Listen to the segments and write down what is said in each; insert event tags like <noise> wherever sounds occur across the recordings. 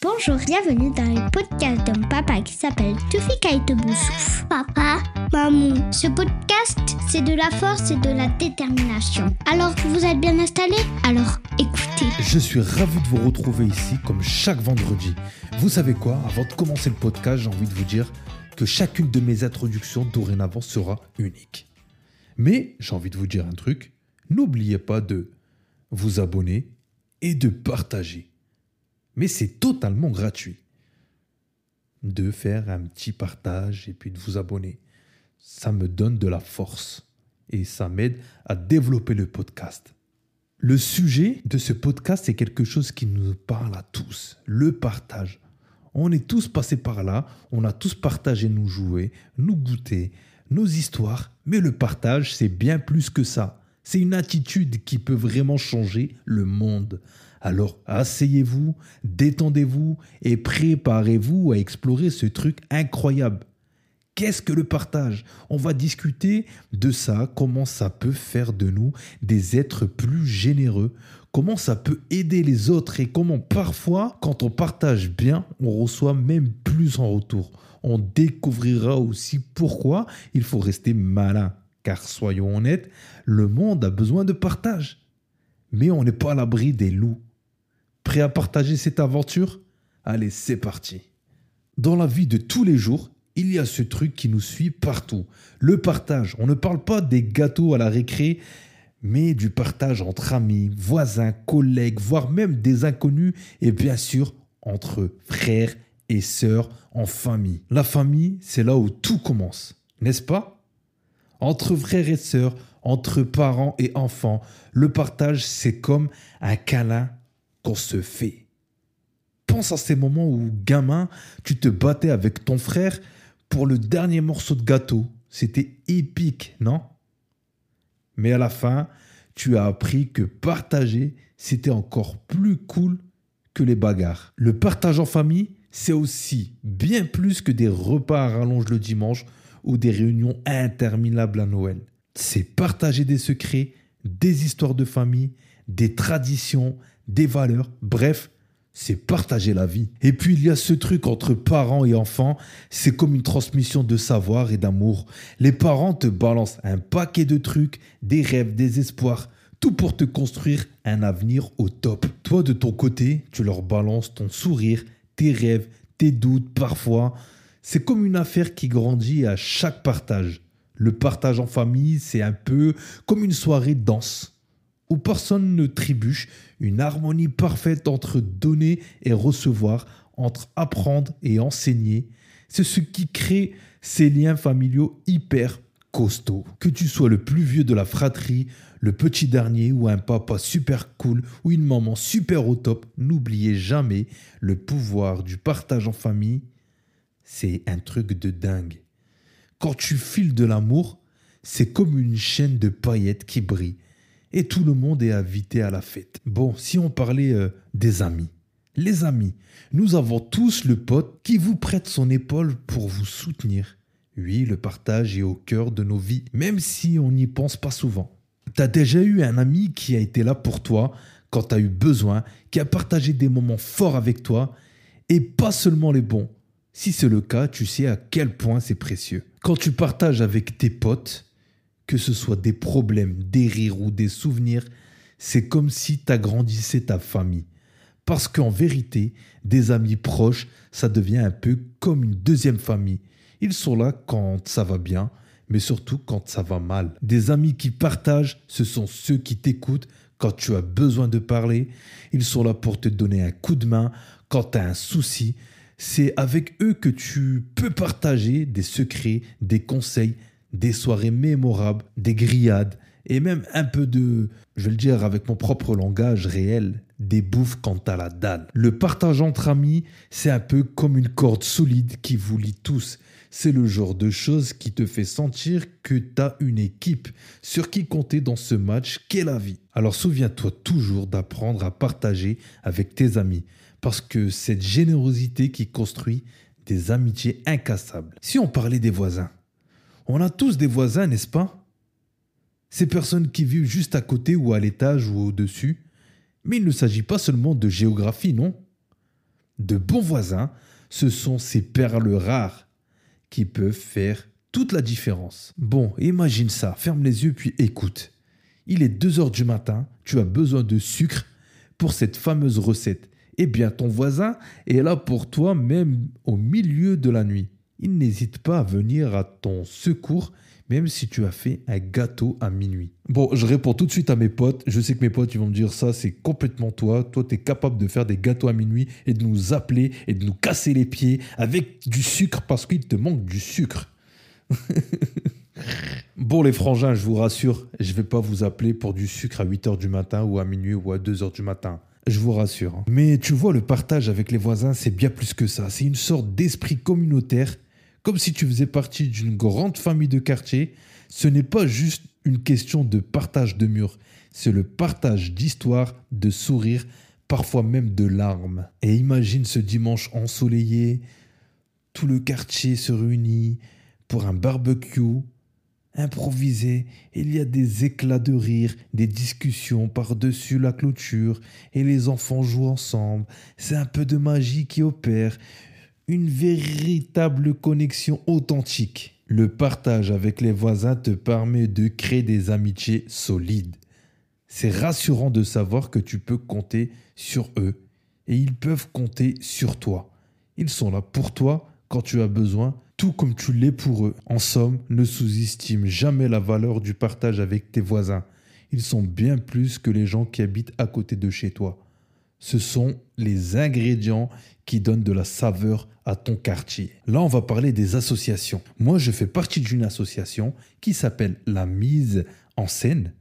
Bonjour, bienvenue dans le podcast d'un papa qui s'appelle Tufika Boussouf. Papa, maman, ce podcast, c'est de la force et de la détermination. Alors, vous êtes bien installés? Alors, écoutez. Je suis ravi de vous retrouver ici comme chaque vendredi. Vous savez quoi? Avant de commencer le podcast, j'ai envie de vous dire que chacune de mes introductions dorénavant sera unique. Mais j'ai envie de vous dire un truc, n'oubliez pas de vous abonner et de partager mais c'est totalement gratuit. De faire un petit partage et puis de vous abonner. Ça me donne de la force et ça m'aide à développer le podcast. Le sujet de ce podcast est quelque chose qui nous parle à tous, le partage. On est tous passés par là, on a tous partagé nos jouets, nos goûters, nos histoires, mais le partage, c'est bien plus que ça. C'est une attitude qui peut vraiment changer le monde. Alors asseyez-vous, détendez-vous et préparez-vous à explorer ce truc incroyable. Qu'est-ce que le partage? On va discuter de ça, comment ça peut faire de nous des êtres plus généreux, comment ça peut aider les autres et comment parfois, quand on partage bien, on reçoit même plus en retour. On découvrira aussi pourquoi il faut rester malin. Car soyons honnêtes, le monde a besoin de partage. Mais on n'est pas à l'abri des loups. Prêt à partager cette aventure? Allez, c'est parti. Dans la vie de tous les jours, il y a ce truc qui nous suit partout. Le partage. On ne parle pas des gâteaux à la récré, mais du partage entre amis, voisins, collègues, voire même des inconnus et bien sûr entre frères et sœurs en famille. La famille, c'est là où tout commence, n'est-ce pas? Entre frères et sœurs, entre parents et enfants, le partage, c'est comme un câlin qu'on se fait. Pense à ces moments où, gamin, tu te battais avec ton frère pour le dernier morceau de gâteau. C'était épique, non? Mais à la fin, tu as appris que partager, c'était encore plus cool que les bagarres. Le partage en famille, c'est aussi bien plus que des repas à rallonge le dimanche ou des réunions interminables à Noël. C'est partager des secrets, des histoires de famille, des traditions, des valeurs, bref, c'est partager la vie. Et puis il y a ce truc entre parents et enfants, c'est comme une transmission de savoir et d'amour. Les parents te balancent un paquet de trucs, des rêves, des espoirs, tout pour te construire un avenir au top. Toi de ton côté, tu leur balances ton sourire, tes rêves, tes doutes parfois. C'est comme une affaire qui grandit à chaque partage. Le partage en famille, c'est un peu comme une soirée de danse où personne ne trébuche, une harmonie parfaite entre donner et recevoir, entre apprendre et enseigner. C'est ce qui crée ces liens familiaux hyper costauds. Que tu sois le plus vieux de la fratrie, le petit dernier ou un papa super cool ou une maman super au top, n'oubliez jamais le pouvoir du partage en famille. C'est un truc de dingue. Quand tu files de l'amour, c'est comme une chaîne de paillettes qui brille et tout le monde est invité à la fête. Bon, si on parlait euh, des amis. Les amis, nous avons tous le pote qui vous prête son épaule pour vous soutenir. Oui, le partage est au cœur de nos vies, même si on n'y pense pas souvent. T'as déjà eu un ami qui a été là pour toi quand t'as eu besoin, qui a partagé des moments forts avec toi, et pas seulement les bons. Si c'est le cas, tu sais à quel point c'est précieux. Quand tu partages avec tes potes, que ce soit des problèmes, des rires ou des souvenirs, c'est comme si tu agrandissais ta famille. Parce qu'en vérité, des amis proches, ça devient un peu comme une deuxième famille. Ils sont là quand ça va bien, mais surtout quand ça va mal. Des amis qui partagent, ce sont ceux qui t'écoutent quand tu as besoin de parler. Ils sont là pour te donner un coup de main quand tu as un souci. C'est avec eux que tu peux partager des secrets, des conseils, des soirées mémorables, des grillades, et même un peu de, je vais le dire avec mon propre langage réel, des bouffes quant à la dalle. Le partage entre amis, c'est un peu comme une corde solide qui vous lie tous. C'est le genre de chose qui te fait sentir que tu as une équipe sur qui compter dans ce match qu'est la vie. Alors souviens-toi toujours d'apprendre à partager avec tes amis, parce que cette générosité qui construit des amitiés incassables. Si on parlait des voisins, on a tous des voisins, n'est-ce pas? Ces personnes qui vivent juste à côté ou à l'étage ou au-dessus. Mais il ne s'agit pas seulement de géographie, non? De bons voisins, ce sont ces perles rares qui peuvent faire toute la différence. Bon, imagine ça, ferme les yeux puis écoute. Il est 2 heures du matin, tu as besoin de sucre pour cette fameuse recette. Eh bien, ton voisin est là pour toi même au milieu de la nuit. Il n'hésite pas à venir à ton secours même si tu as fait un gâteau à minuit. Bon, je réponds tout de suite à mes potes. Je sais que mes potes, ils vont me dire ça, c'est complètement toi. Toi, tu es capable de faire des gâteaux à minuit et de nous appeler et de nous casser les pieds avec du sucre parce qu'il te manque du sucre. <laughs> bon, les frangins, je vous rassure, je vais pas vous appeler pour du sucre à 8h du matin ou à minuit ou à 2h du matin. Je vous rassure. Hein. Mais tu vois, le partage avec les voisins, c'est bien plus que ça. C'est une sorte d'esprit communautaire, comme si tu faisais partie d'une grande famille de quartier. Ce n'est pas juste une question de partage de murs, c'est le partage d'histoires, de sourires, parfois même de larmes. Et imagine ce dimanche ensoleillé, tout le quartier se réunit, pour un barbecue improvisé. Il y a des éclats de rire, des discussions par-dessus la clôture, et les enfants jouent ensemble. C'est un peu de magie qui opère, une véritable connexion authentique. Le partage avec les voisins te permet de créer des amitiés solides. C'est rassurant de savoir que tu peux compter sur eux et ils peuvent compter sur toi. Ils sont là pour toi quand tu as besoin tout comme tu l'es pour eux. En somme, ne sous-estime jamais la valeur du partage avec tes voisins. Ils sont bien plus que les gens qui habitent à côté de chez toi. Ce sont les ingrédients qui donnent de la saveur à ton quartier. Là, on va parler des associations. Moi, je fais partie d'une association qui s'appelle la mise en scène.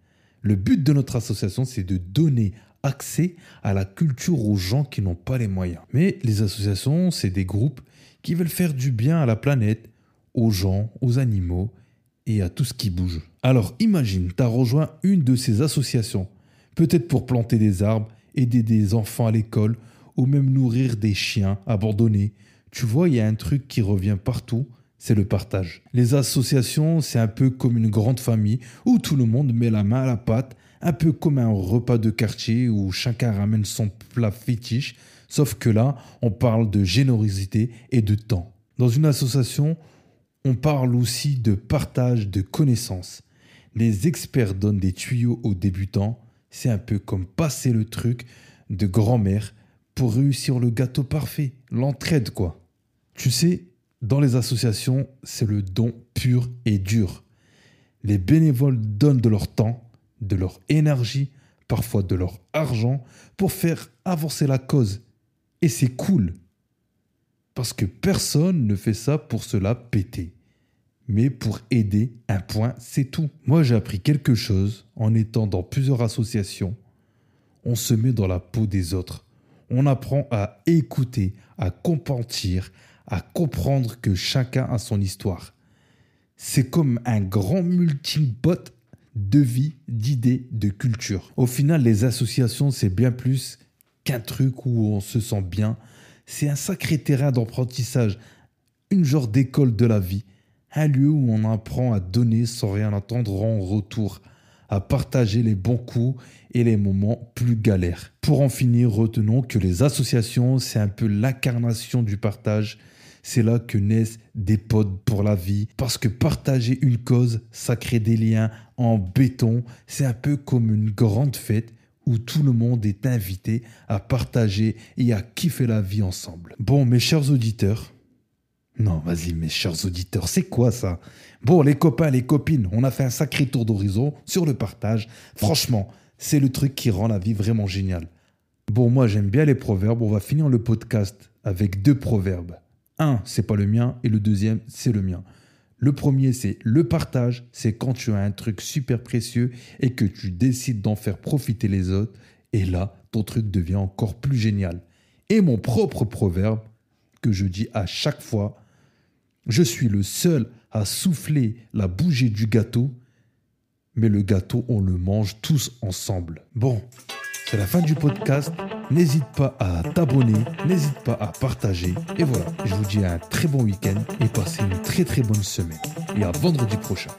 Le but de notre association, c'est de donner accès à la culture aux gens qui n'ont pas les moyens. Mais les associations, c'est des groupes qui veulent faire du bien à la planète, aux gens, aux animaux et à tout ce qui bouge. Alors imagine, tu as rejoint une de ces associations, peut-être pour planter des arbres, aider des enfants à l'école ou même nourrir des chiens abandonnés. Tu vois, il y a un truc qui revient partout, c'est le partage. Les associations, c'est un peu comme une grande famille où tout le monde met la main à la pâte, un peu comme un repas de quartier où chacun ramène son plat fétiche Sauf que là, on parle de générosité et de temps. Dans une association, on parle aussi de partage de connaissances. Les experts donnent des tuyaux aux débutants. C'est un peu comme passer le truc de grand-mère pour réussir le gâteau parfait. L'entraide, quoi. Tu sais, dans les associations, c'est le don pur et dur. Les bénévoles donnent de leur temps, de leur énergie, parfois de leur argent, pour faire avancer la cause et c'est cool. Parce que personne ne fait ça pour se la péter. Mais pour aider, un point, c'est tout. Moi, j'ai appris quelque chose en étant dans plusieurs associations. On se met dans la peau des autres. On apprend à écouter, à compatir, à comprendre que chacun a son histoire. C'est comme un grand multipot de vie, d'idées, de culture. Au final, les associations, c'est bien plus qu'un truc où on se sent bien. C'est un sacré terrain d'apprentissage, une genre d'école de la vie, un lieu où on apprend à donner sans rien attendre en retour, à partager les bons coups et les moments plus galères. Pour en finir, retenons que les associations, c'est un peu l'incarnation du partage. C'est là que naissent des potes pour la vie. Parce que partager une cause, ça crée des liens en béton. C'est un peu comme une grande fête où tout le monde est invité à partager et à kiffer la vie ensemble. Bon, mes chers auditeurs, non, vas-y, mes chers auditeurs, c'est quoi ça? Bon, les copains, les copines, on a fait un sacré tour d'horizon sur le partage. Franchement, c'est le truc qui rend la vie vraiment géniale. Bon, moi j'aime bien les proverbes, on va finir le podcast avec deux proverbes. Un, c'est pas le mien, et le deuxième, c'est le mien. Le premier, c'est le partage. C'est quand tu as un truc super précieux et que tu décides d'en faire profiter les autres. Et là, ton truc devient encore plus génial. Et mon propre proverbe, que je dis à chaque fois, je suis le seul à souffler la bougie du gâteau, mais le gâteau, on le mange tous ensemble. Bon, c'est la fin du podcast. N'hésite pas à t'abonner, n'hésite pas à partager. Et voilà, je vous dis un très bon week-end et passez une très très bonne semaine. Et à vendredi prochain.